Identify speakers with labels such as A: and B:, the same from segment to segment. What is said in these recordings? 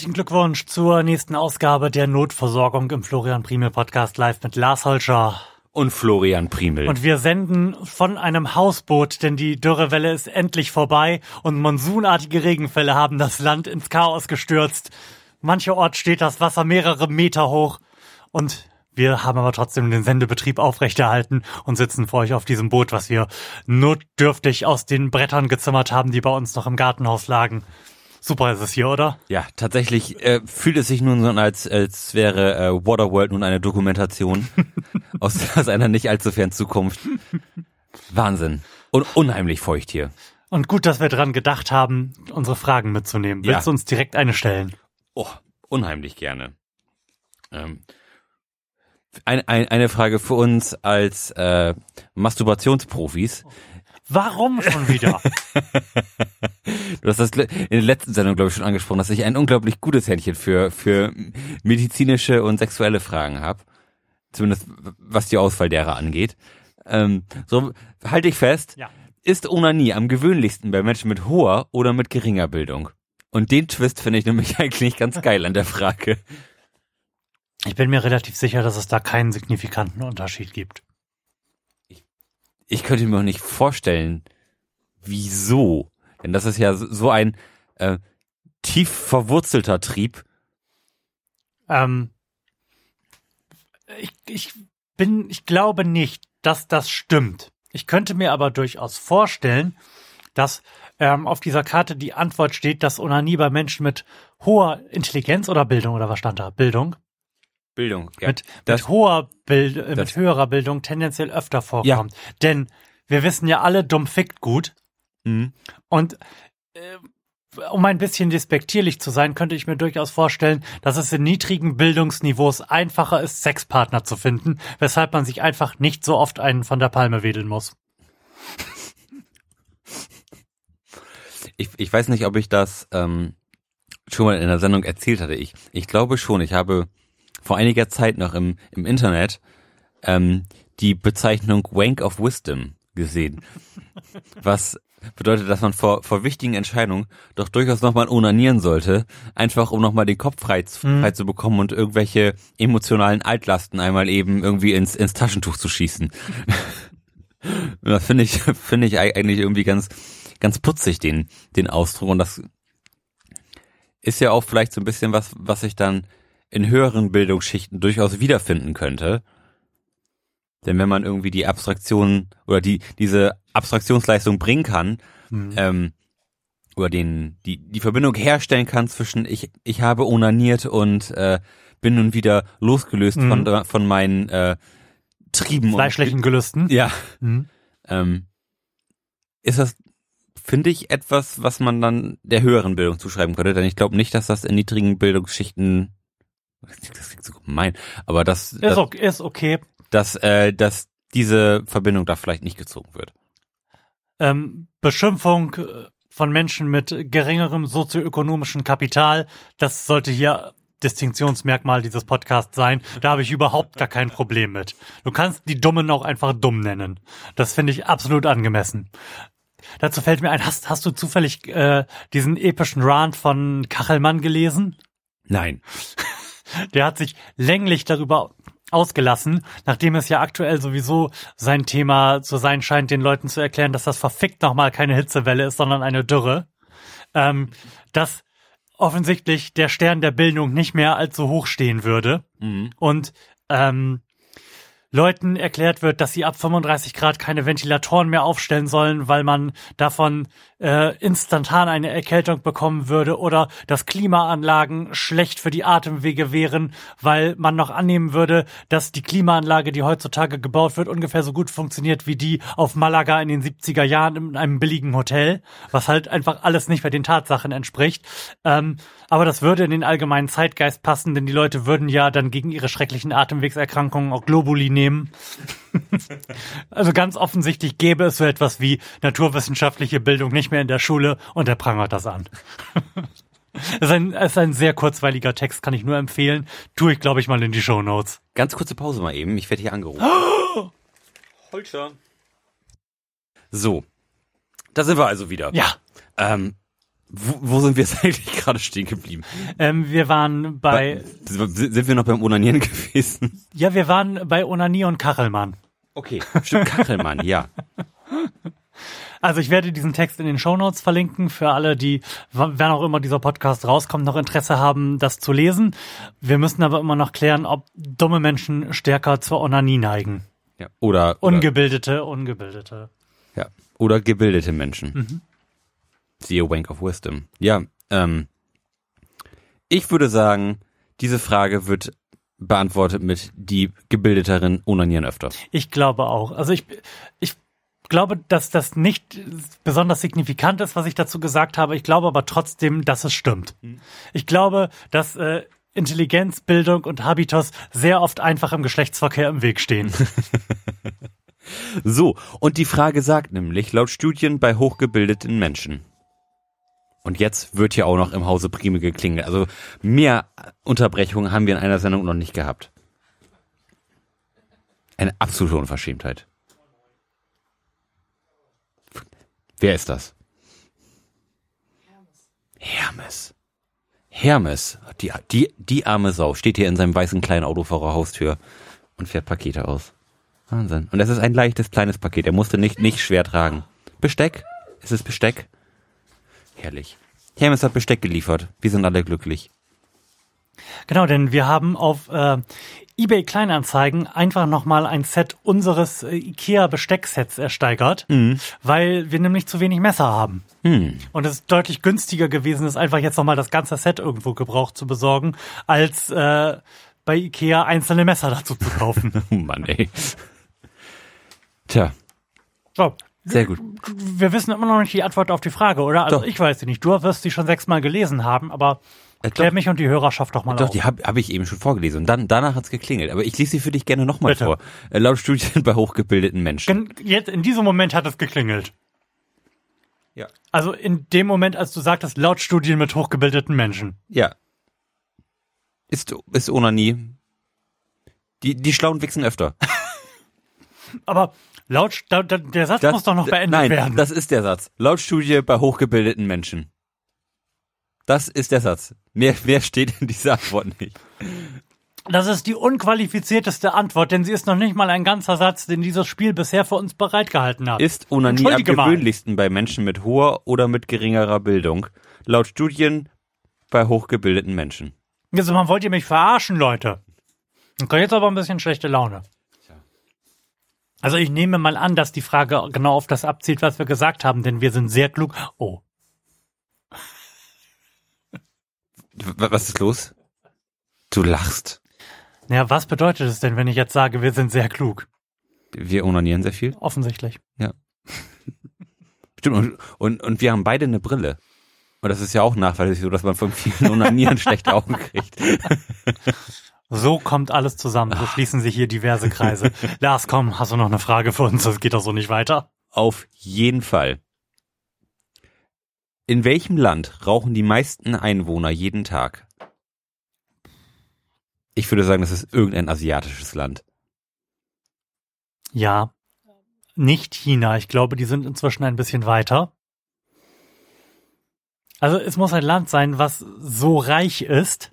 A: Herzlichen Glückwunsch zur nächsten Ausgabe der Notversorgung im Florian Primel Podcast live mit Lars Holscher.
B: Und Florian Primel.
A: Und wir senden von einem Hausboot, denn die Dürrewelle ist endlich vorbei und monsunartige Regenfälle haben das Land ins Chaos gestürzt. Mancherorts steht das Wasser mehrere Meter hoch und wir haben aber trotzdem den Sendebetrieb aufrechterhalten und sitzen vor euch auf diesem Boot, was wir notdürftig aus den Brettern gezimmert haben, die bei uns noch im Gartenhaus lagen. Super ist es hier, oder?
B: Ja, tatsächlich äh, fühlt es sich nun so an, als, als wäre äh, Waterworld nun eine Dokumentation aus, aus einer nicht allzu fernen Zukunft. Wahnsinn. Und unheimlich feucht hier.
A: Und gut, dass wir dran gedacht haben, unsere Fragen mitzunehmen. Willst
B: Ja.
A: du uns direkt eine stellen?
B: Oh, unheimlich gerne. Ähm, ein, ein, eine Frage für uns als äh, Masturbationsprofis.
A: Warum schon wieder?
B: Du hast das in der letzten Sendung, glaube ich, schon angesprochen, dass ich ein unglaublich gutes Händchen für, für medizinische und sexuelle Fragen habe. Zumindest was die Auswahl derer angeht. Ähm, so, halte ich fest.
A: Ja.
B: Ist Onanie am gewöhnlichsten bei Menschen mit hoher oder mit geringer Bildung? Und den Twist finde ich nämlich eigentlich ganz geil an der Frage.
A: Ich bin mir relativ sicher, dass es da keinen signifikanten Unterschied gibt.
B: Ich könnte mir auch nicht vorstellen, wieso. Denn das ist ja so ein äh, tief verwurzelter Trieb.
A: Ähm, ich, ich bin, ich glaube nicht, dass das stimmt. Ich könnte mir aber durchaus vorstellen, dass ähm, auf dieser Karte die Antwort steht, dass Onanie bei Menschen mit hoher Intelligenz oder Bildung oder was stand da? Bildung?
B: Bildung. Ja,
A: mit,
B: das,
A: mit hoher Bild, äh, mit
B: das-
A: höherer Bildung tendenziell öfter vorkommt. Denn wir wissen ja alle, dumm fickt gut.
B: Mhm.
A: Und äh, um ein bisschen despektierlich zu sein, könnte ich mir durchaus vorstellen, dass es in niedrigen Bildungsniveaus einfacher ist, Sexpartner zu finden, weshalb man sich einfach nicht so oft einen von der Palme wedeln muss.
B: ich, ich weiß nicht, ob ich das ähm, schon mal in der Sendung erzählt hatte. Ich, ich glaube schon. Ich habe vor einiger Zeit noch im, im Internet ähm, die Bezeichnung Wank of Wisdom gesehen. Was bedeutet, dass man vor, vor wichtigen Entscheidungen doch durchaus nochmal onanieren sollte, einfach um nochmal den Kopf frei, zu- frei zu bekommen und irgendwelche emotionalen Altlasten einmal eben irgendwie ins, ins Taschentuch zu schießen. Das finde ich, finde ich eigentlich irgendwie ganz, ganz putzig, den, den Ausdruck. Und das ist ja auch vielleicht so ein bisschen was, was ich dann in höheren Bildungsschichten durchaus wiederfinden könnte. Denn wenn man irgendwie die Abstraktion oder die, diese Abstraktionsleistung bringen kann, ähm, oder den, die, die Verbindung herstellen kann zwischen ich, ich habe onaniert und äh, bin nun wieder losgelöst von, von meinen äh, Trieben.
A: Fleischlichen Gelüsten.
B: Und, ja.
A: Mhm.
B: Ähm, ist das, finde ich, etwas, was man dann der höheren Bildung zuschreiben könnte, denn ich glaube nicht, dass das in niedrigen Bildungsschichten, das klingt so gemein, aber das,
A: Ist,
B: das,
A: okay, ist okay.
B: dass, äh, dass diese Verbindung da vielleicht nicht gezogen wird.
A: Ähm, Beschimpfung äh, von Menschen mit geringerem sozioökonomischen Kapital, das sollte hier Distinktionsmerkmal dieses Podcasts sein. Da habe ich überhaupt gar kein Problem mit. Du kannst die Dummen auch einfach dumm nennen. Das finde ich absolut angemessen. Dazu fällt mir ein, hast, hast du zufällig äh, diesen epischen Rant von Kachelmann gelesen?
B: Nein.
A: Der hat sich länglich darüber ausgelassen, nachdem es ja aktuell sowieso sein Thema zu sein scheint, den Leuten zu erklären, dass das verfickt nochmal keine Hitzewelle ist, sondern eine Dürre. Ähm, dass offensichtlich der Stern der Bildung nicht mehr allzu hoch stehen würde. Und ähm, Leuten erklärt wird, dass sie ab 35 Grad keine Ventilatoren mehr aufstellen sollen, weil man davon äh, instantan eine Erkältung bekommen würde oder dass Klimaanlagen schlecht für die Atemwege wären, weil man noch annehmen würde, dass die Klimaanlage, die heutzutage gebaut wird, ungefähr so gut funktioniert wie die auf Malaga in den 70er Jahren in einem billigen Hotel, was halt einfach alles nicht bei den Tatsachen entspricht. Ähm, aber das würde in den allgemeinen Zeitgeist passen, denn die Leute würden ja dann gegen ihre schrecklichen Atemwegserkrankungen auch Globuli nehmen. also ganz offensichtlich gäbe es so etwas wie naturwissenschaftliche Bildung nicht mehr in der Schule und er prangert das an. Es ist, ein, ist ein sehr kurzweiliger Text, kann ich nur empfehlen. Tue ich, glaube ich, mal in die Show Notes.
B: Ganz kurze Pause mal eben. Ich werde hier angerufen. Holter. So. Da sind wir also wieder.
A: Ja,
B: Ähm, Wo, wo sind wir jetzt eigentlich gerade stehen geblieben?
A: Ähm, wir waren bei,
B: Sind wir noch beim Onanieren gewesen?
A: ja, wir waren bei Onanie und Kachelmann.
B: Okay, stimmt, Kachelmann, ja.
A: Also ich werde diesen Text in den Shownotes verlinken für alle, die, wann auch immer dieser Podcast rauskommt, noch Interesse haben, das zu lesen. Wir müssen aber immer noch klären, ob dumme Menschen stärker zur Onanie neigen.
B: ja. Oder, oder,
A: Ungebildete, ungebildete.
B: ja. oder gebildete Menschen.
A: Mhm.
B: Siehe Wank of Wisdom. Ja, ähm, ich würde sagen, diese Frage wird beantwortet mit die gebildeteren onanieren öfter.
A: Ich glaube auch. Also ich, ich glaube, dass das nicht besonders signifikant ist, was ich dazu gesagt habe. Ich glaube aber trotzdem, dass es stimmt. Ich glaube, dass äh, Intelligenz, Bildung und Habitus sehr oft einfach im Geschlechtsverkehr im Weg stehen.
B: So, und die Frage sagt nämlich, laut Studien bei hochgebildeten Menschen. Und jetzt wird hier auch noch im Hause Prime geklingelt. Also mehr Unterbrechungen haben wir in einer Sendung noch nicht gehabt. Eine absolute Unverschämtheit. Wer ist das? Hermes. Hermes. Die, die, die arme Sau steht hier in seinem weißen kleinen Auto vor der Haustür und fährt Pakete aus. Wahnsinn. Und es ist ein leichtes, kleines Paket. Er musste nicht, nicht schwer tragen. Besteck? Ist es Besteck? Herrlich. Hermes hat Besteck geliefert. Wir sind alle glücklich.
A: Genau, denn wir haben auf äh, eBay Kleinanzeigen einfach nochmal ein Set unseres äh, IKEA Bestecksets ersteigert, weil wir nämlich zu wenig Messer haben. Und es ist deutlich günstiger gewesen, ist einfach jetzt nochmal das ganze Set irgendwo gebraucht zu besorgen, als äh, bei IKEA einzelne Messer dazu zu kaufen.
B: Oh Mann, ey. Tja,
A: so,
B: sehr gut.
A: wir wissen immer noch nicht die Antwort auf die Frage, oder? Also
B: Doch.
A: ich weiß sie nicht. Du wirst sie schon sechsmal gelesen haben, aber
B: Äh,
A: klär
B: doch.
A: mich und die Hörerschaft doch mal
B: Doch,
A: auf.
B: die habe hab ich eben schon vorgelesen. Und dann, danach hat's geklingelt. Aber ich lese sie für dich gerne nochmal vor. Äh, laut Studien bei hochgebildeten Menschen.
A: Jetzt in diesem Moment hat es geklingelt.
B: Ja.
A: Also in dem Moment, als du sagtest, laut Studien mit hochgebildeten Menschen.
B: Ja. Ist, ist Onanie. Die, die Schlauen wichsen öfter.
A: Aber laut, da, da, der Satz muss doch noch beendet
B: nein,
A: werden.
B: das ist der Satz. Laut Studie bei hochgebildeten Menschen. Das ist der Satz. Mehr, mehr steht in dieser Antwort nicht.
A: Das ist die unqualifizierteste Antwort, denn sie ist noch nicht mal ein ganzer Satz, den dieses Spiel bisher für uns bereitgehalten hat.
B: Ist Onanie am gewöhnlichsten bei Menschen mit hoher oder mit geringerer Bildung? Laut Studien bei hochgebildeten Menschen.
A: Also man wollt ihr mich verarschen, Leute. Ich jetzt aber ein bisschen schlechte Laune. Also ich nehme mal an, dass die Frage genau auf das abzielt, was wir gesagt haben, denn wir sind sehr klug. Oh,
B: was ist los? Du lachst.
A: naja, was bedeutet es denn, wenn ich jetzt sage, wir sind sehr klug?
B: Wir onanieren sehr viel.
A: Offensichtlich.
B: Stimmt. Und, und, und wir haben beide eine Brille. Und das ist ja auch nachweislich so, dass man von vielen Onanieren schlechte Augen kriegt.
A: So kommt alles zusammen. So schließen sich hier diverse Kreise. Lars, komm, hast du noch eine Frage für uns? Das geht doch so nicht weiter.
B: Auf jeden Fall. In welchem Land rauchen die meisten Einwohner jeden Tag? Ich würde sagen, das ist irgendein asiatisches Land.
A: Ja, nicht China. Ich glaube, die sind inzwischen ein bisschen weiter. Also es muss ein Land sein, was so reich ist,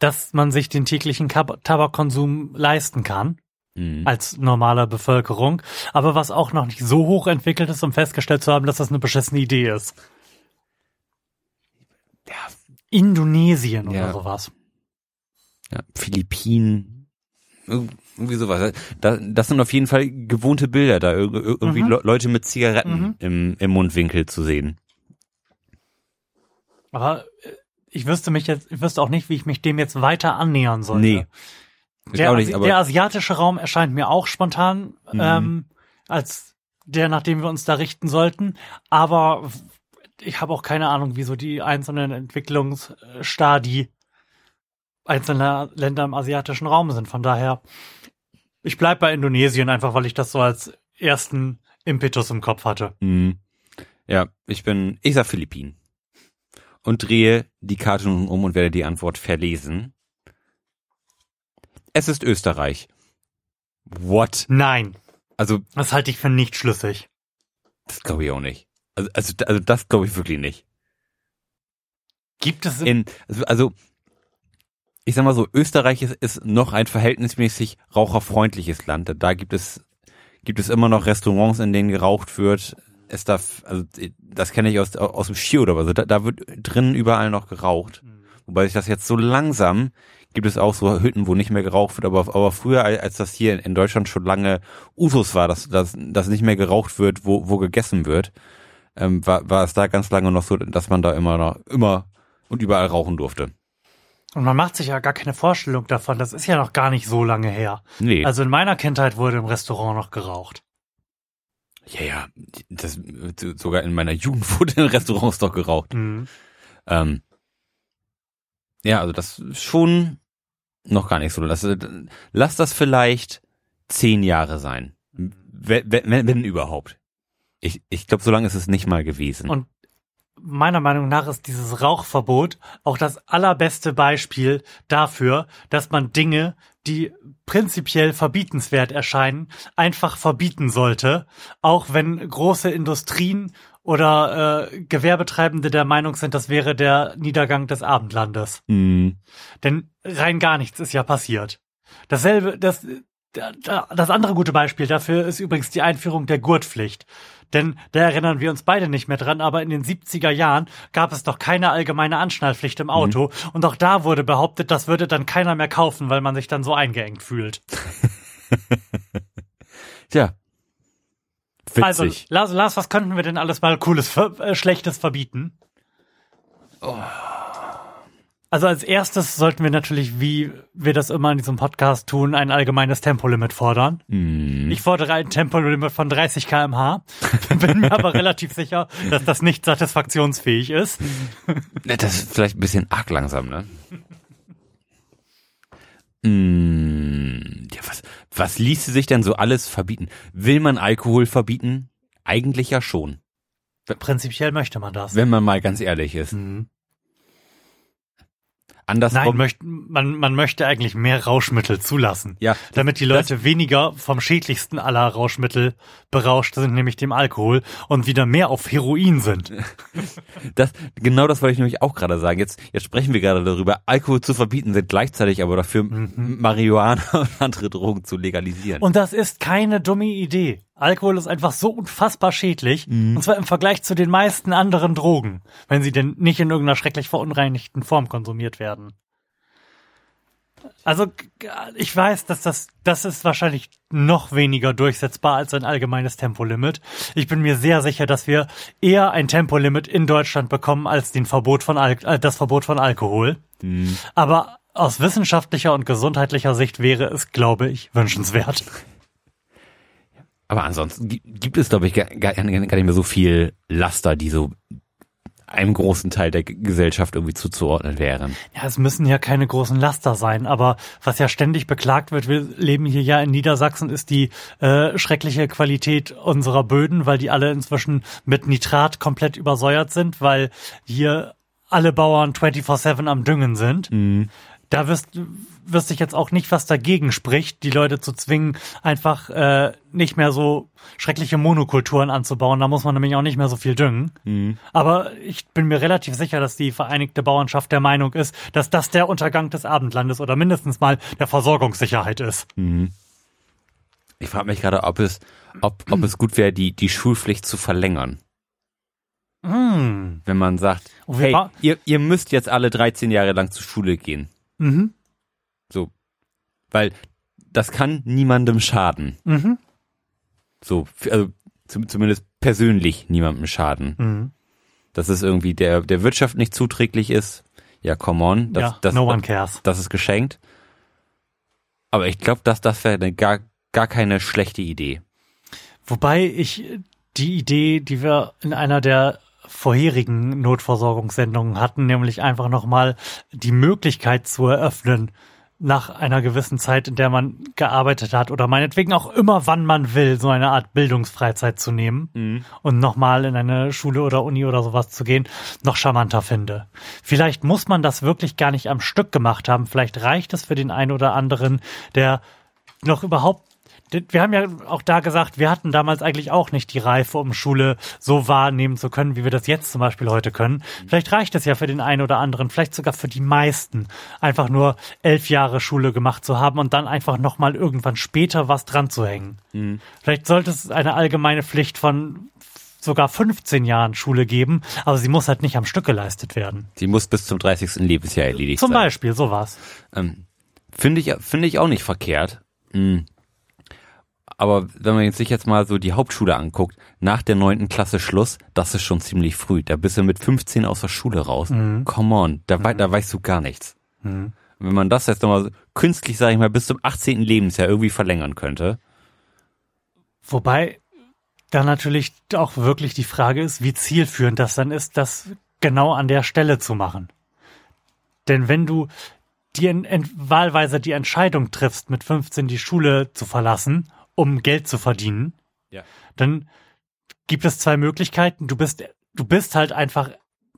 A: dass man sich den täglichen Tabakkonsum leisten kann
B: Mhm.
A: als normale Bevölkerung, aber was auch noch nicht so hoch entwickelt ist, um festgestellt zu haben, dass das eine beschissene Idee ist.
B: Ja,
A: Indonesien oder
B: Ja.
A: sowas.
B: ja, Philippinen, irg- irgendwie sowas. Da, das sind auf jeden Fall gewohnte Bilder, da irg- ir- irgendwie
A: Mhm.
B: Le- Leute mit Zigaretten
A: Mhm.
B: im, im Mundwinkel zu sehen.
A: Aber äh, ich wüsste mich jetzt, ich wüsste auch nicht, wie ich mich dem jetzt weiter annähern sollte.
B: Nee.
A: Der,
B: nicht,
A: der asiatische Raum erscheint mir auch spontan
B: Mhm.
A: ähm, als der, nach dem wir uns da richten sollten. Aber ich habe auch keine Ahnung, wieso die einzelnen Entwicklungsstadii einzelner Länder im asiatischen Raum sind. Von daher, ich bleib bei Indonesien einfach, weil ich das so als ersten Impetus im Kopf hatte.
B: Mhm. Ja, ich bin, ich sag Philippinen. Und drehe die Karte nun um und werde die Antwort verlesen. Es ist Österreich. What?
A: Nein,
B: Also,
A: das halte ich für nicht schlüssig.
B: das glaube ich auch nicht. Also, also, also das glaube ich wirklich nicht.
A: Gibt es
B: in, also, also ich sag mal so, Österreich ist, ist noch ein verhältnismäßig raucherfreundliches Land. Da gibt es gibt es immer noch Restaurants, in denen geraucht wird. Es darf, also das kenne ich aus aus dem Ski oder was. Also da, da wird drinnen überall noch geraucht. Mhm. Wobei sich das jetzt so langsam gibt es auch so Hütten, wo nicht mehr geraucht wird, aber, aber früher, als das hier in Deutschland schon lange Usus war, dass, dass, dass nicht mehr geraucht wird, wo, wo gegessen wird, ähm, war, war es da ganz lange noch so, dass man da immer noch, immer und überall rauchen durfte.
A: Und man macht sich ja gar keine Vorstellung davon. Das ist ja noch gar nicht so lange her.
B: Nee.
A: Also in meiner Kindheit wurde im Restaurant noch geraucht.
B: Ja, ja. Das, sogar in meiner Jugend wurde in Restaurants doch geraucht. Mhm. Ähm, ja, also das ist schon noch gar nicht so. Lass, lass das vielleicht zehn Jahre sein. Wenn, wenn, wenn überhaupt. Ich, ich glaube, so lange ist es nicht mal gewesen.
A: Und meiner Meinung nach ist dieses Rauchverbot auch das allerbeste Beispiel dafür, dass man Dinge, die prinzipiell verbietenswert erscheinen, einfach verbieten sollte, auch wenn große Industrien oder äh, Gewerbetreibende der Meinung sind, das wäre der Niedergang des Abendlandes.
B: Mhm.
A: Denn rein gar nichts ist ja passiert. Dasselbe, das, das andere gute Beispiel dafür ist übrigens die Einführung der Gurtpflicht. Denn da erinnern wir uns beide nicht mehr dran, aber in den 70er Jahren gab es doch keine allgemeine Anschnallpflicht im Auto. Mhm. Und auch da wurde behauptet, das würde dann keiner mehr kaufen, weil man sich dann so eingeengt fühlt.
B: Tja.
A: Witzig. Also, Lars, Lars, was könnten wir denn alles mal Cooles, äh, Schlechtes verbieten?
B: Oh.
A: Also als erstes sollten wir natürlich, wie wir das immer in diesem Podcast tun, ein allgemeines Tempolimit fordern.
B: Mm.
A: Ich fordere ein Tempolimit von 30 kmh, bin mir aber relativ sicher, dass das nicht satisfaktionsfähig ist.
B: Das ist vielleicht ein bisschen arg langsam, ne? mm, ja, was, was ließe sich denn so alles verbieten? Will man Alkohol verbieten? Eigentlich ja schon.
A: Prinzipiell möchte man das.
B: Wenn man mal ganz ehrlich ist.
A: Mhm.
B: Andersrum.
A: Nein, möcht, man, man möchte eigentlich mehr Rauschmittel zulassen.
B: Ja.
A: Damit die Leute das, weniger vom schädlichsten aller Rauschmittel berauscht sind, nämlich dem Alkohol, und wieder mehr auf Heroin sind.
B: Das, genau das wollte ich nämlich auch gerade sagen. Jetzt, jetzt sprechen wir gerade darüber, Alkohol zu verbieten, sind gleichzeitig aber dafür mhm. Marihuana und andere Drogen zu legalisieren.
A: Und das ist keine dumme Idee. Alkohol ist einfach so unfassbar schädlich, mhm. und zwar im Vergleich zu den meisten anderen Drogen, wenn sie denn nicht in irgendeiner schrecklich verunreinigten Form konsumiert werden. Also ich weiß, dass das das ist wahrscheinlich noch weniger durchsetzbar als ein allgemeines Tempolimit. Ich bin mir sehr sicher, dass wir eher ein Tempolimit in Deutschland bekommen als den Verbot von Al äh, das Verbot von Alkohol.
B: Mhm.
A: Aber aus wissenschaftlicher und gesundheitlicher Sicht wäre es, glaube ich, wünschenswert.
B: Aber ansonsten gibt es, glaube ich, gar, gar, gar nicht mehr so viel Laster, die so einem großen Teil der Gesellschaft irgendwie zuzuordnen wären.
A: Ja, es müssen ja keine großen Laster sein, aber was ja ständig beklagt wird, wir leben hier ja in Niedersachsen, ist die äh, schreckliche Qualität unserer Böden, weil die alle inzwischen mit Nitrat komplett übersäuert sind, weil hier alle Bauern 24-7 am Düngen sind.
B: Mhm
A: da wirst, wirst dich jetzt auch nicht, was dagegen spricht, die Leute zu zwingen, einfach äh, nicht mehr so schreckliche Monokulturen anzubauen. Da muss man nämlich auch nicht mehr so viel düngen.
B: Mhm.
A: Aber ich bin mir relativ sicher, dass die Vereinigte Bauernschaft der Meinung ist, dass das der Untergang des Abendlandes oder mindestens mal der Versorgungssicherheit ist.
B: Mhm. Ich frage mich gerade, ob es, ob, ob es gut wäre, die, die Schulpflicht zu verlängern.
A: Mm.
B: Wenn man sagt, hey, ihr, ihr müsst jetzt alle 13 Jahre lang zur Schule gehen.
A: Mhm.
B: So. Weil das kann niemandem schaden.
A: Mhm.
B: So, also zumindest persönlich niemandem schaden.
A: Mhm.
B: Dass es irgendwie der, der Wirtschaft nicht zuträglich ist. Ja, come on. Das,
A: ja,
B: das,
A: no one cares.
B: Das ist geschenkt. Aber ich glaube, dass das wäre gar, gar keine schlechte Idee.
A: Wobei ich die Idee, die wir in einer der vorherigen Notversorgungssendungen hatten, nämlich einfach nochmal die Möglichkeit zu eröffnen, nach einer gewissen Zeit, in der man gearbeitet hat oder meinetwegen auch immer, wann man will, so eine Art Bildungsfreizeit zu nehmen
B: mhm.
A: und nochmal in eine Schule oder Uni oder sowas zu gehen, noch charmanter finde. Vielleicht muss man das wirklich gar nicht am Stück gemacht haben. Vielleicht reicht es für den einen oder anderen, der noch überhaupt wir haben ja auch da gesagt, wir hatten damals eigentlich auch nicht die Reife, um Schule so wahrnehmen zu können, wie wir das jetzt zum Beispiel heute können. Vielleicht reicht es ja für den einen oder anderen, vielleicht sogar für die meisten, einfach nur elf Jahre Schule gemacht zu haben und dann einfach nochmal irgendwann später was dran zu hängen. Mhm. Vielleicht sollte es eine allgemeine Pflicht von sogar 15 Jahren Schule geben, aber sie muss halt nicht am Stück geleistet werden.
B: Sie muss bis zum 30. Lebensjahr erledigt
A: zum
B: sein.
A: Zum Beispiel, sowas.
B: Ähm, Finde ich, finde ich auch nicht verkehrt. Mhm. Aber wenn man sich jetzt mal so die Hauptschule anguckt, nach der neunten Klasse Schluss, das ist schon ziemlich früh. Da bist du mit 15 aus der Schule raus. Mhm. Come on, da, mhm. da weißt du gar nichts. Mhm. Wenn man das jetzt nochmal künstlich, sage ich mal, bis zum 18. Lebensjahr irgendwie verlängern könnte.
A: Wobei da natürlich auch wirklich die Frage ist, wie zielführend das dann ist, das genau an der Stelle zu machen. Denn wenn du die wahlweise die Entscheidung triffst, mit 15 die Schule zu verlassen, um Geld zu verdienen, ja. dann gibt es zwei Möglichkeiten. Du bist, du bist halt einfach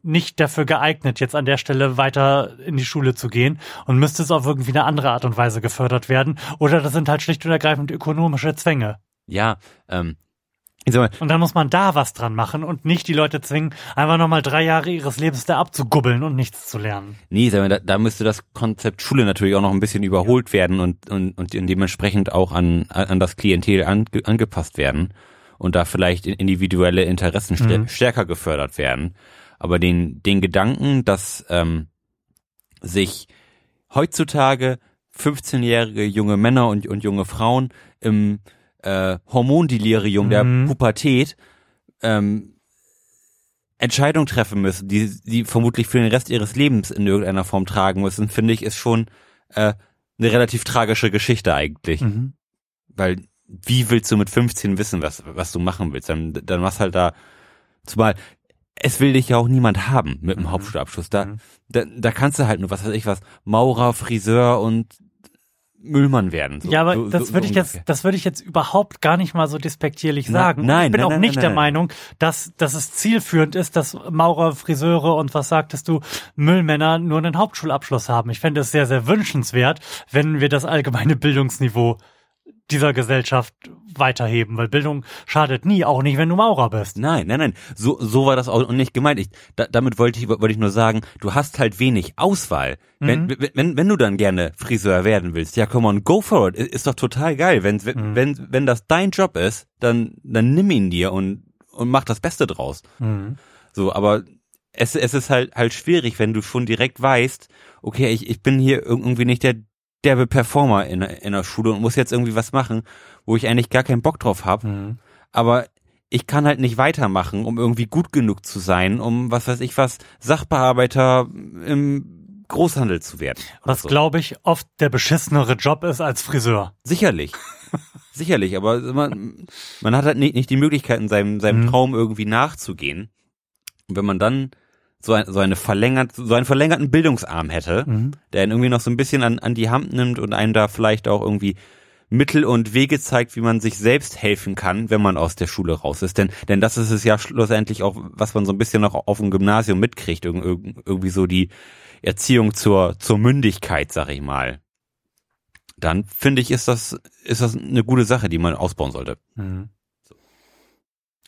A: nicht dafür geeignet, jetzt an der Stelle weiter in die Schule zu gehen und müsste es auf irgendwie eine andere Art und Weise gefördert werden. Oder das sind halt schlicht und ergreifend ökonomische Zwänge.
B: Ja, ähm,
A: und dann muss man da was dran machen und nicht die Leute zwingen, einfach nochmal drei Jahre ihres Lebens da abzugubbeln und nichts zu lernen.
B: Nee, da, da müsste das Konzept Schule natürlich auch noch ein bisschen überholt werden und, und, und dementsprechend auch an, an das Klientel an, angepasst werden und da vielleicht individuelle Interessen mhm. stärker gefördert werden. Aber den, den Gedanken, dass ähm, sich heutzutage 15-jährige junge Männer und, und junge Frauen im äh, Hormondelirium mhm. der Pubertät ähm, Entscheidungen treffen müssen, die sie vermutlich für den Rest ihres Lebens in irgendeiner Form tragen müssen, finde ich, ist schon äh, eine relativ tragische Geschichte eigentlich. Mhm. Weil wie willst du mit 15 wissen, was, was du machen willst? Dann, dann machst halt da, zumal es will dich ja auch niemand haben mit einem mhm. Hauptschulabschluss. Da, mhm. da, da kannst du halt nur, was weiß ich was, Maurer, Friseur und Müllmann werden.
A: So, ja, aber so, das so, würde ich jetzt, das würde ich jetzt überhaupt gar nicht mal so despektierlich Na, sagen. Nein, ich bin nein, auch nein, nicht nein, der Meinung, dass, dass es zielführend ist, dass Maurer, Friseure und was sagtest du, Müllmänner nur einen Hauptschulabschluss haben. Ich fände es sehr, sehr wünschenswert, wenn wir das allgemeine Bildungsniveau dieser Gesellschaft weiterheben, weil Bildung schadet nie, auch nicht, wenn du Maurer bist.
B: Nein, nein, nein, so, so war das auch nicht gemeint. Ich, da, damit wollte ich, wollte ich nur sagen, du hast halt wenig Auswahl. Mhm. Wenn, wenn, wenn du dann gerne Friseur werden willst, ja, come on, go for it, ist doch total geil. Wenn, mhm. wenn, wenn das dein Job ist, dann, dann nimm ihn dir und, und mach das Beste draus. Mhm. So, aber es, es ist halt, halt schwierig, wenn du schon direkt weißt, okay, ich, ich bin hier irgendwie nicht der, derbe Performer in, in der Schule und muss jetzt irgendwie was machen, wo ich eigentlich gar keinen Bock drauf habe. Mhm. Aber ich kann halt nicht weitermachen, um irgendwie gut genug zu sein, um was weiß ich was, Sachbearbeiter im Großhandel zu werden.
A: Was so. glaube ich oft der beschissenere Job ist als Friseur.
B: Sicherlich. Sicherlich, aber man, man hat halt nicht, nicht die Möglichkeit, seinem, seinem mhm. Traum irgendwie nachzugehen. Und wenn man dann so, ein, so eine verlängert, so einen verlängerten Bildungsarm hätte, mhm. der ihn irgendwie noch so ein bisschen an, an die Hand nimmt und einem da vielleicht auch irgendwie Mittel und Wege zeigt, wie man sich selbst helfen kann, wenn man aus der Schule raus ist. Denn, denn das ist es ja schlussendlich auch, was man so ein bisschen noch auf dem Gymnasium mitkriegt, irgendwie so die Erziehung zur, zur Mündigkeit, sag ich mal. Dann finde ich, ist das, ist das eine gute Sache, die man ausbauen sollte. Mhm.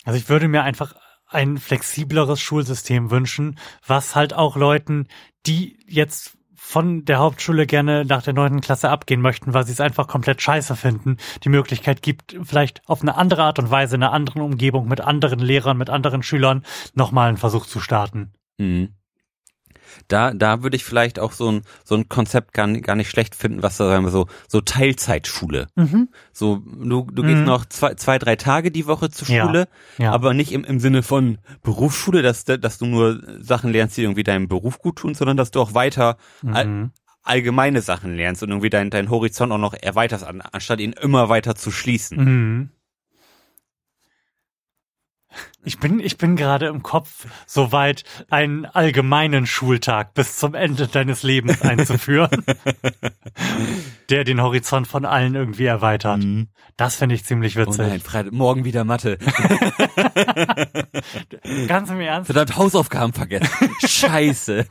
A: Also ich würde mir einfach ein flexibleres Schulsystem wünschen, was halt auch Leuten, die jetzt von der Hauptschule gerne nach der neunten Klasse abgehen möchten, weil sie es einfach komplett scheiße finden, die Möglichkeit gibt, vielleicht auf eine andere Art und Weise in einer anderen Umgebung mit anderen Lehrern, mit anderen Schülern nochmal einen Versuch zu starten. Mhm
B: da, da würde ich vielleicht auch so ein, so ein Konzept gar, gar nicht schlecht finden, was da sagen wir so, so Teilzeitschule. Mhm. So, du, du gehst mhm. noch zwei, zwei, drei Tage die Woche zur Schule, ja. Ja. aber nicht im, im Sinne von Berufsschule, dass, dass du nur Sachen lernst, die irgendwie deinem Beruf gut tun, sondern dass du auch weiter mhm. all, allgemeine Sachen lernst und irgendwie deinen dein Horizont auch noch erweiterst, anstatt ihn immer weiter zu schließen. Mhm.
A: Ich bin, ich bin gerade im Kopf so weit, einen allgemeinen Schultag bis zum Ende deines Lebens einzuführen, der den Horizont von allen irgendwie erweitert.
B: Mhm.
A: Das finde ich ziemlich
B: Oh
A: witzig.
B: nein, Freitag, morgen wieder Mathe.
A: Ganz im Ernst.
B: Verdammt, Hausaufgaben vergessen. Scheiße.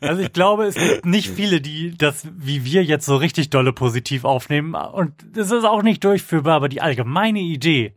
A: Also ich glaube, es gibt nicht viele, die das wie wir jetzt so richtig dolle positiv aufnehmen. Und es ist auch nicht durchführbar, aber die allgemeine Idee.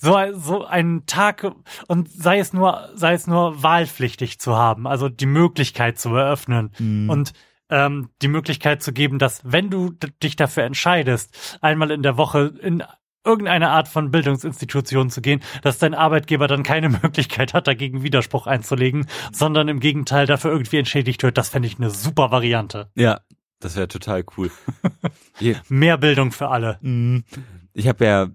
A: So, so einen Tag und sei es nur, sei es nur wahlpflichtig zu haben, also die Möglichkeit zu eröffnen und ähm, die Möglichkeit zu geben, dass wenn du dich dafür entscheidest, einmal in der Woche in irgendeine Art von Bildungsinstitution zu gehen, dass dein Arbeitgeber dann keine Möglichkeit hat, dagegen Widerspruch einzulegen, sondern im Gegenteil dafür irgendwie entschädigt wird. Das fände ich eine super Variante.
B: Ja, das wäre total cool.
A: Mehr Bildung für alle.
B: Ich habe ja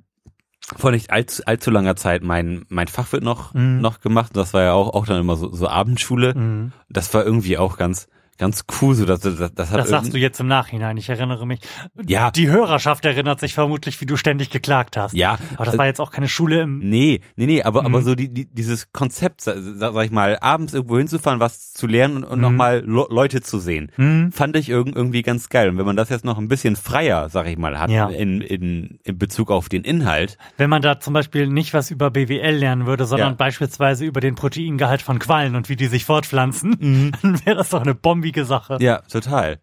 B: vor nicht allzu, allzu langer Zeit mein, mein Fachwirt noch,
A: Mhm.
B: noch gemacht. Das war ja auch, auch dann immer so, so Abendschule.
A: Mhm.
B: Das war irgendwie auch ganz, ganz cool. So, dass, das, das hat
A: Das sagst du jetzt im Nachhinein. Ich erinnere mich.
B: Ja.
A: Die Hörerschaft erinnert sich vermutlich, wie du ständig geklagt hast.
B: Ja,
A: Aber das war jetzt auch keine Schule im.
B: Nee, nee, nee, aber, aber
A: Mhm.
B: so die, die, dieses Konzept, sa- sag, sag ich mal, abends irgendwo hinzufahren, was zu lernen und, und
A: Mhm.
B: nochmal Leute zu sehen,
A: Hm?
B: fand ich irg irgendwie ganz geil. Und wenn man das jetzt noch ein bisschen freier, sag ich mal, hat,
A: Ja.
B: in, in, in Bezug auf den Inhalt,
A: Wenn man da zum Beispiel nicht was über BWL lernen würde, sondern
B: Ja.
A: beispielsweise über den Proteingehalt von Quallen und wie die sich fortpflanzen, dann wäre das doch eine bombige Sache.
B: ja, total.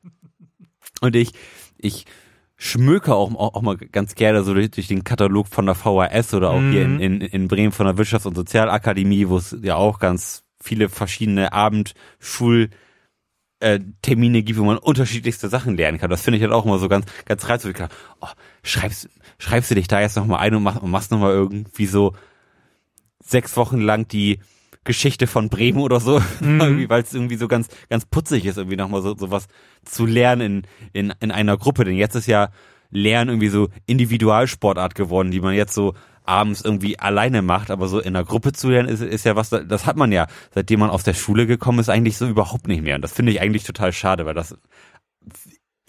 B: Und ich, ich schmöke auch, auch, auch mal ganz gerne so durch, durch den Katalog von der VHS oder auch hier in,
A: Mhm.
B: in, in Bremen von der Wirtschafts- und Sozialakademie, wo es ja auch ganz viele verschiedene Abendschul äh, Termine gibt, wo man unterschiedlichste Sachen lernen kann. Das finde ich halt auch immer so ganz, ganz reizvoll. Oh, schreibst, schreibst du dich da jetzt nochmal ein und machst, und machst nochmal irgendwie so sechs Wochen lang die Geschichte von Bremen oder so, irgendwie, weil es irgendwie so ganz, ganz putzig ist, irgendwie nochmal so, so was zu lernen in, in, in einer Gruppe. Denn jetzt ist ja Lernen irgendwie so Individualsportart geworden, die man jetzt so abends irgendwie alleine macht, aber so in einer Gruppe zu lernen ist, ist ja was, das hat man ja, seitdem man aus der Schule gekommen ist, eigentlich so überhaupt nicht mehr. Und das finde ich eigentlich total schade, weil das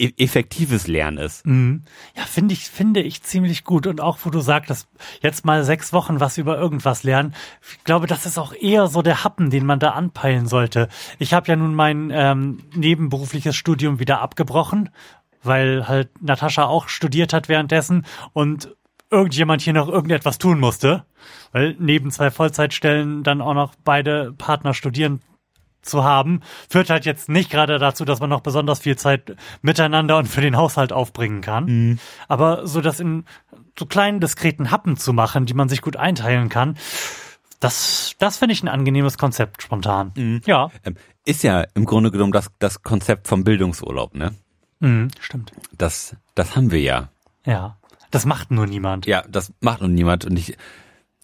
B: e- effektives Lernen ist.
A: Mhm. Ja, finde ich, finde ich ziemlich gut. Und auch, wo du sagtest, jetzt mal sechs Wochen was über irgendwas lernen. Ich glaube, das ist auch eher so der Happen, den man da anpeilen sollte. Ich habe ja nun mein ähm, nebenberufliches Studium wieder abgebrochen, weil halt Natascha auch studiert hat währenddessen und irgendjemand hier noch irgendetwas tun musste. Weil neben zwei Vollzeitstellen dann auch noch beide Partner studieren zu haben, führt halt jetzt nicht gerade dazu, dass man noch besonders viel Zeit miteinander und für den Haushalt aufbringen kann. Aber so das in so kleinen, diskreten Happen zu machen, die man sich gut einteilen kann, das, das finde ich ein angenehmes Konzept spontan. Ja,
B: Ähm, ist ja im Grunde genommen das, das Konzept vom Bildungsurlaub, ne?
A: mhm, stimmt.
B: Das, das haben wir ja.
A: Ja, das macht nur niemand.
B: Ja, das macht nun niemand und ich,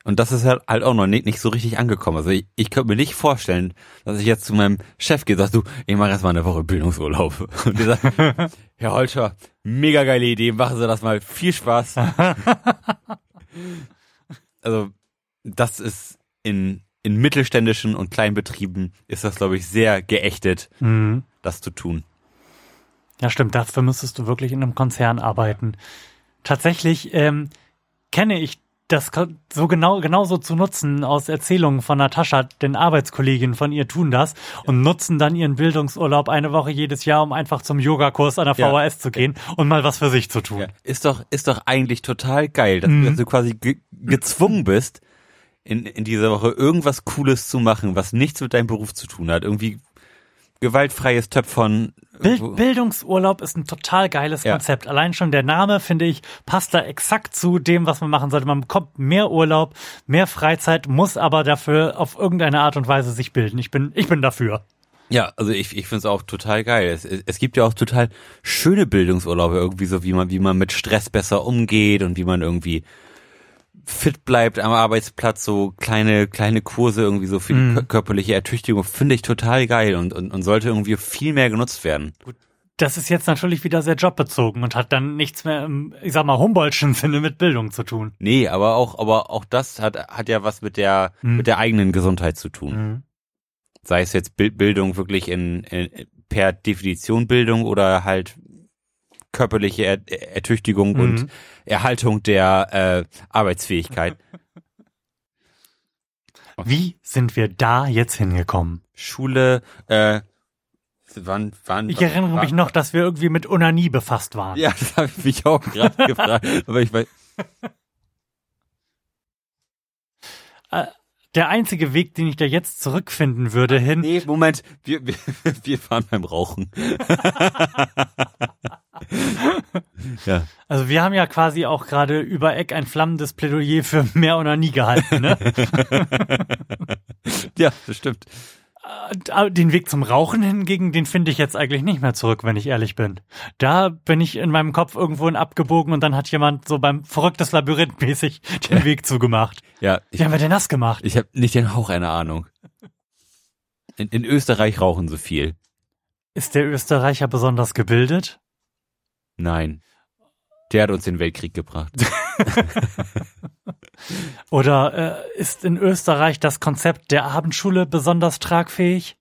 B: und das ist halt, halt auch noch nicht, nicht so richtig angekommen. Also ich, ich könnte mir nicht vorstellen, dass ich jetzt zu meinem Chef gehe, sagst du, ich mache erst mal eine Woche Bildungsurlaub. Und der sagt, Herr Holscher, mega geile Idee, machen Sie das mal, viel Spaß. also, das ist in, in mittelständischen und kleinen Betrieben ist das, glaube ich, sehr geächtet,
A: Mhm.
B: das zu tun.
A: Ja, stimmt. Dafür müsstest du wirklich in einem Konzern arbeiten. Tatsächlich ähm, kenne ich das so genau genauso zu nutzen aus Erzählungen von Natascha, denn Arbeitskolleginnen von ihr tun das und nutzen dann ihren Bildungsurlaub eine Woche jedes Jahr, um einfach zum Yogakurs an der
B: Ja.
A: VHS zu gehen und mal was für sich zu tun.
B: Ja, ist doch, ist doch eigentlich total geil, dass,
A: Mhm.
B: dass du quasi ge gezwungen bist, in, in dieser Woche irgendwas Cooles zu machen, was nichts mit deinem Beruf zu tun hat. Irgendwie gewaltfreies Töpfern.
A: Bild Bildungsurlaub ist ein total geiles
B: Ja.
A: Konzept. Allein schon der Name, finde ich, passt da exakt zu dem, was man machen sollte. Man bekommt mehr Urlaub, mehr Freizeit, muss aber dafür auf irgendeine Art und Weise sich bilden. Ich bin, ich bin dafür.
B: Ja, also ich, ich finde es auch total geil. Es, es gibt ja auch total schöne Bildungsurlaube, irgendwie so, wie man, wie man mit Stress besser umgeht und wie man irgendwie fit bleibt am Arbeitsplatz, so kleine, kleine Kurse irgendwie so für die kö- körperliche Ertüchtigung, finde ich total geil und, und, und sollte irgendwie viel mehr genutzt werden.
A: Das ist jetzt natürlich wieder sehr jobbezogen und hat dann nichts mehr im, ich sag mal, Humboldtschen Sinne mit Bildung zu tun.
B: Nee, aber auch, aber auch das hat, hat ja was mit der,
A: Mhm.
B: mit der eigenen Gesundheit zu tun.
A: Mhm.
B: Sei es jetzt Bild- Bildung wirklich in, in per Definition Bildung oder halt körperliche er Ertüchtigung
A: Mhm.
B: und Erhaltung der äh, Arbeitsfähigkeit.
A: Wie sind wir da jetzt hingekommen?
B: Schule, äh, wann, wann,
A: Ich erinnere
B: wann,
A: mich noch, dass wir irgendwie mit Onanie befasst waren.
B: Ja, das habe ich mich auch gerade gefragt. Aber ich weiß,
A: Der einzige Weg, den ich da jetzt zurückfinden würde hin,
B: nee, Moment, wir, wir, wir fahren beim Rauchen. ja.
A: also wir haben ja quasi auch gerade über Eck ein flammendes Plädoyer für mehr Onanie gehalten, ne?
B: ja, das stimmt.
A: Äh, Den Weg zum Rauchen hingegen, den finde ich jetzt eigentlich nicht mehr zurück, wenn ich ehrlich bin. Da bin ich in meinem Kopf irgendwohin abgebogen und dann hat jemand so beim verrücktes Labyrinth mäßig den Weg zugemacht.
B: Ja, ich,
A: Wie haben wir denn das gemacht?
B: ich habe nicht den Hauch einer Ahnung. In, in Österreich rauchen so viel.
A: Ist der Österreicher besonders gebildet?
B: Nein. Der hat uns den Weltkrieg gebracht.
A: Oder äh, ist in Österreich das Konzept der Abendschule besonders tragfähig?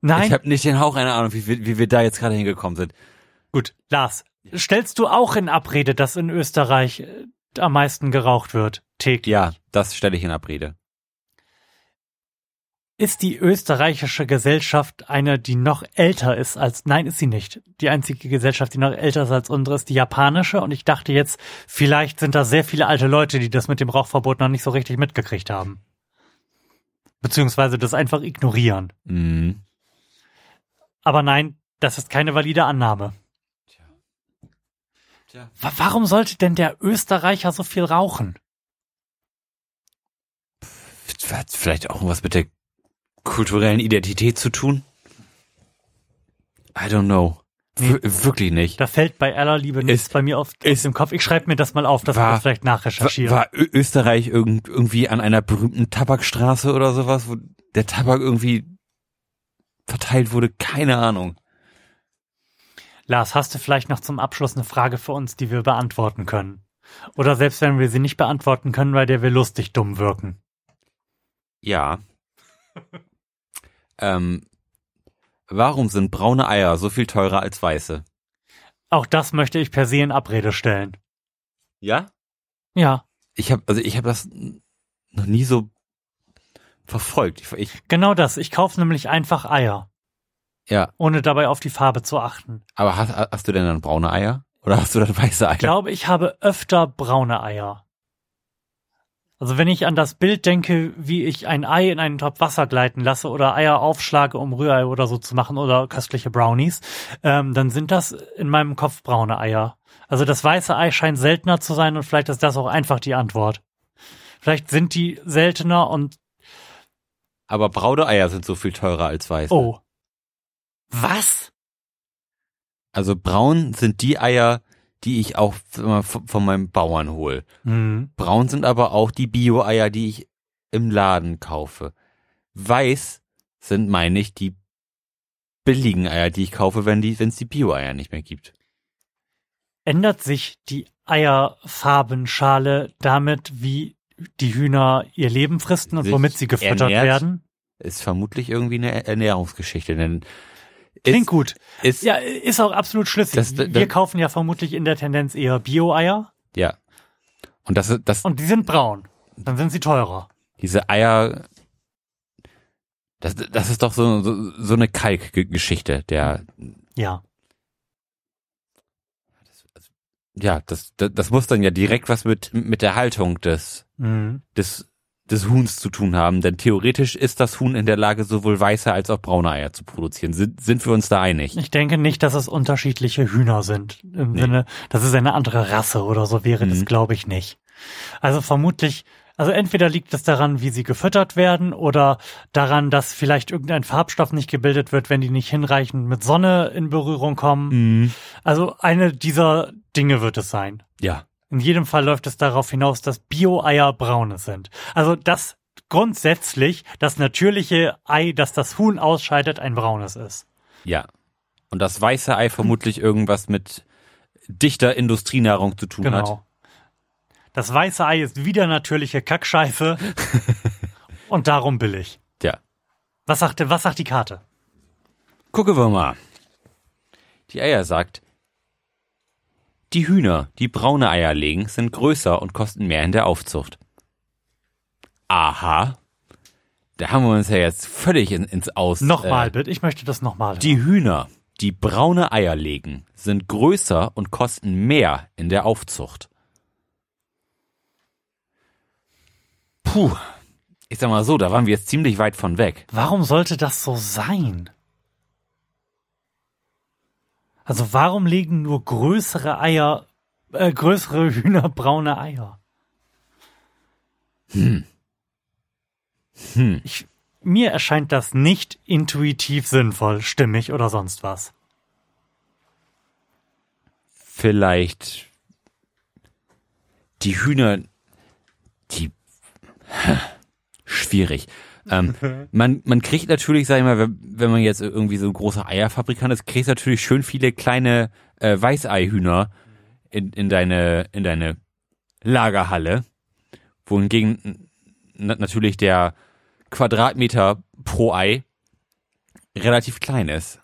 A: Nein?
B: Ich habe nicht den Hauch einer Ahnung, wie, wir- wie wir da jetzt gerade hingekommen sind.
A: Gut, Lars, stellst du auch in Abrede, dass in Österreich äh, am meisten geraucht wird? Täglich.
B: Ja, das stelle ich in Abrede.
A: Ist die österreichische Gesellschaft eine, die noch älter ist als, nein, ist sie nicht. Die einzige Gesellschaft, die noch älter ist als unsere, ist die japanische. Und ich dachte jetzt, vielleicht sind da sehr viele alte Leute, die das mit dem Rauchverbot noch nicht so richtig mitgekriegt haben. Beziehungsweise das einfach ignorieren.
B: Mhm.
A: Aber nein, das ist keine valide Annahme.
B: Tja.
A: Wa- Warum sollte denn der Österreicher so viel rauchen?
B: Vielleicht auch was mit der kulturellen Identität zu tun? I don't know. Wir wirklich nicht.
A: Da fällt bei aller Liebe nichts bei mir auf, aus
B: ist-
A: dem Kopf. Ich schreibe mir das mal auf, dass
B: War-
A: das vielleicht
B: War,
A: nachrecherchieren.
B: war Ö Österreich irgend, irgendwie an einer berühmten Tabakstraße oder sowas, wo der Tabak irgendwie verteilt wurde? Keine Ahnung.
A: Lars, hast du vielleicht noch zum Abschluss eine Frage für uns, die wir beantworten können? Oder selbst wenn wir sie nicht beantworten können, weil der wir lustig dumm wirken.
B: Ja. ähm, warum sind braune Eier so viel teurer als weiße?
A: Auch das möchte ich per se in Abrede stellen.
B: Ja?
A: Ja,
B: Ich habe also ich habe das noch nie so verfolgt. Ich, ich
A: genau das. Ich kaufe nämlich einfach Eier,
B: ja,
A: ohne dabei auf die Farbe zu achten.
B: aber hast, hast du denn dann braune Eier oder hast du dann weiße Eier?
A: Ich glaube, ich habe öfter braune Eier. Also wenn ich an das Bild denke, wie ich ein Ei in einen Topf Wasser gleiten lasse oder Eier aufschlage, um Rührei oder so zu machen oder köstliche Brownies, ähm, dann sind das in meinem Kopf braune Eier. Also das weiße Ei scheint seltener zu sein und vielleicht ist das auch einfach die Antwort. Vielleicht sind die seltener und
B: Aber braune Eier sind so viel teurer als weiße.
A: oh. Was?
B: Also braun sind die Eier, die ich auch von meinem Bauern hole.
A: Hm.
B: Braun sind aber auch die Bio-Eier, die ich im Laden kaufe. Weiß sind, meine ich, die billigen Eier, die ich kaufe, wenn die, wenn es die Bio-Eier nicht mehr gibt.
A: Ändert sich die Eierfarbenschale damit, wie die Hühner ihr Leben fristen und womit sie gefüttert werden?
B: Ist vermutlich irgendwie eine Ernährungsgeschichte, denn
A: Klingt
B: ist,
A: gut.
B: ist,
A: Ja, ist auch absolut schlüssig.
B: Das- das-
A: Wir kaufen ja vermutlich in der Tendenz eher Bio-Eier
B: ja. Und das, das,
A: und die sind braun. Dann sind sie teurer.
B: diese Eier, das, das ist doch so, so, so eine Kalkgeschichte, der,
A: Ja.
B: ja, das, das, das muss dann ja direkt was mit, mit der Haltung des,
A: Mhm.
B: des, des Huhns zu tun haben, denn theoretisch ist das Huhn in der Lage, sowohl weiße als auch braune Eier zu produzieren. Sind, sind wir uns da einig?
A: Ich denke nicht, dass es unterschiedliche Hühner sind. Im
B: Nee.
A: Sinne, das ist eine andere Rasse oder so wäre das,
B: Mhm.
A: glaube ich, nicht. Also vermutlich, also entweder liegt es daran, wie sie gefüttert werden oder daran, dass vielleicht irgendein Farbstoff nicht gebildet wird, wenn die nicht hinreichend mit Sonne in Berührung kommen.
B: Mhm.
A: Also eine dieser Dinge wird es sein.
B: Ja.
A: In jedem Fall läuft es darauf hinaus, dass Bio-Eier braune sind. Also dass grundsätzlich das natürliche Ei, das das Huhn ausscheidet, ein braunes ist.
B: Ja. Und das weiße Ei vermutlich irgendwas mit dichter Industrienahrung zu tun hat.
A: Genau. Das weiße Ei ist wieder natürliche Kackscheiße und darum billig.
B: Ja.
A: Was sagt, was sagt die Karte?
B: Gucken wir mal. Die Eier sagt, die Hühner, die braune Eier legen, sind größer und kosten mehr in der Aufzucht. Aha. Da haben wir uns ja jetzt völlig in, ins Aus.
A: Nochmal
B: äh,
A: bitte, ich möchte das nochmal.
B: Die Hühner, die braune Eier legen, sind größer und kosten mehr in der Aufzucht. Puh. Ich sag mal so, da waren wir jetzt ziemlich weit von weg.
A: Warum sollte das so sein? Also warum legen nur größere Eier, äh, größere Hühner braune Eier?
B: Hm. Hm.
A: Ich, mir erscheint das nicht intuitiv sinnvoll, stimmig oder sonst was.
B: Vielleicht die Hühner, die schwierig. Ähm, man, man kriegt natürlich, sag ich mal, wenn, man jetzt irgendwie so ein großer Eierfabrikant ist, kriegst natürlich schön viele kleine äh, Weißeihühner in, in deine in deine Lagerhalle, wohingegen na, natürlich der Quadratmeter pro Ei relativ klein ist.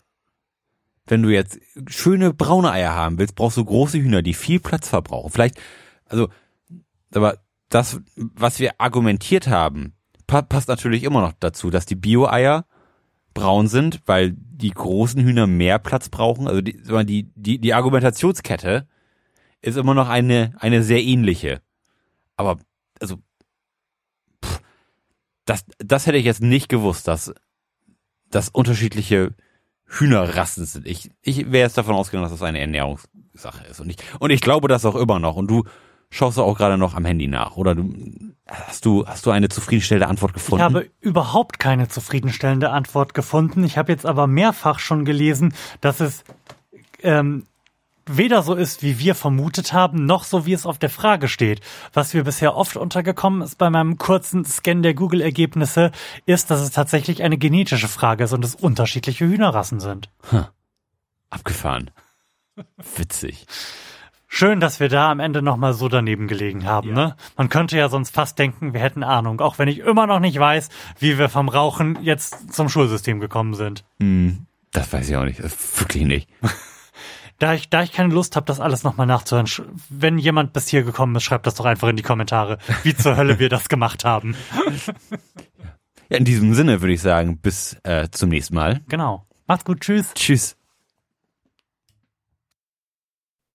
B: Wenn du jetzt schöne braune Eier haben willst, brauchst du große Hühner, die viel Platz verbrauchen. Vielleicht, also, aber das, was wir argumentiert haben, pa passt natürlich immer noch dazu, dass die Bio-Eier braun sind, weil die großen Hühner mehr Platz brauchen. Also die, die, die, die Argumentationskette ist immer noch eine, eine sehr ähnliche. Aber, also, pff, das, das hätte ich jetzt nicht gewusst, dass, dass unterschiedliche Hühnerrassen sind. Ich, ich wäre jetzt davon ausgegangen, dass das eine Ernährungssache ist. Und ich, und ich glaube das auch immer noch. Und du schaust du auch gerade noch am Handy nach. Oder du, hast du, hast du eine zufriedenstellende Antwort gefunden?
A: Ich habe überhaupt keine zufriedenstellende Antwort gefunden. Ich habe jetzt aber mehrfach schon gelesen, dass es ähm, weder so ist, wie wir vermutet haben, noch so, wie es auf der Frage steht. Was mir bisher oft untergekommen ist bei meinem kurzen Scan der Google-Ergebnisse, ist, dass es tatsächlich eine genetische Frage ist und es unterschiedliche Hühnerrassen sind.
B: Hm. Abgefahren. Witzig.
A: Schön, dass wir da am Ende nochmal so daneben gelegen haben, ja. ne? Man könnte ja sonst fast denken, wir hätten Ahnung, auch wenn ich immer noch nicht weiß, wie wir vom Rauchen jetzt zum Schulsystem gekommen sind.
B: Hm, das weiß ich auch nicht, wirklich nicht.
A: Da ich, da ich keine Lust habe, das alles nochmal nachzuhören, wenn jemand bis hier gekommen ist, schreibt das doch einfach in die Kommentare, wie zur Hölle wir das gemacht haben.
B: Ja, in diesem Sinne würde ich sagen, bis äh, zum nächsten Mal.
A: Genau. Macht's gut, tschüss.
B: Tschüss.